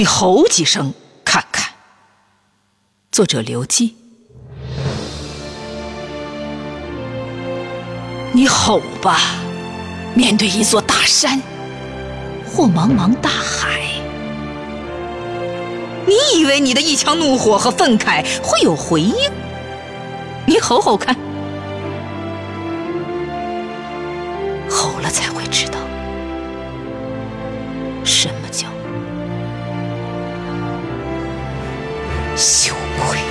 你吼几声看看。作者刘基。你吼吧面对一座大山或茫茫大海。你以为你的一腔怒火和愤慨会有回应？你吼吼看。吼了才会知道什么叫羞愧。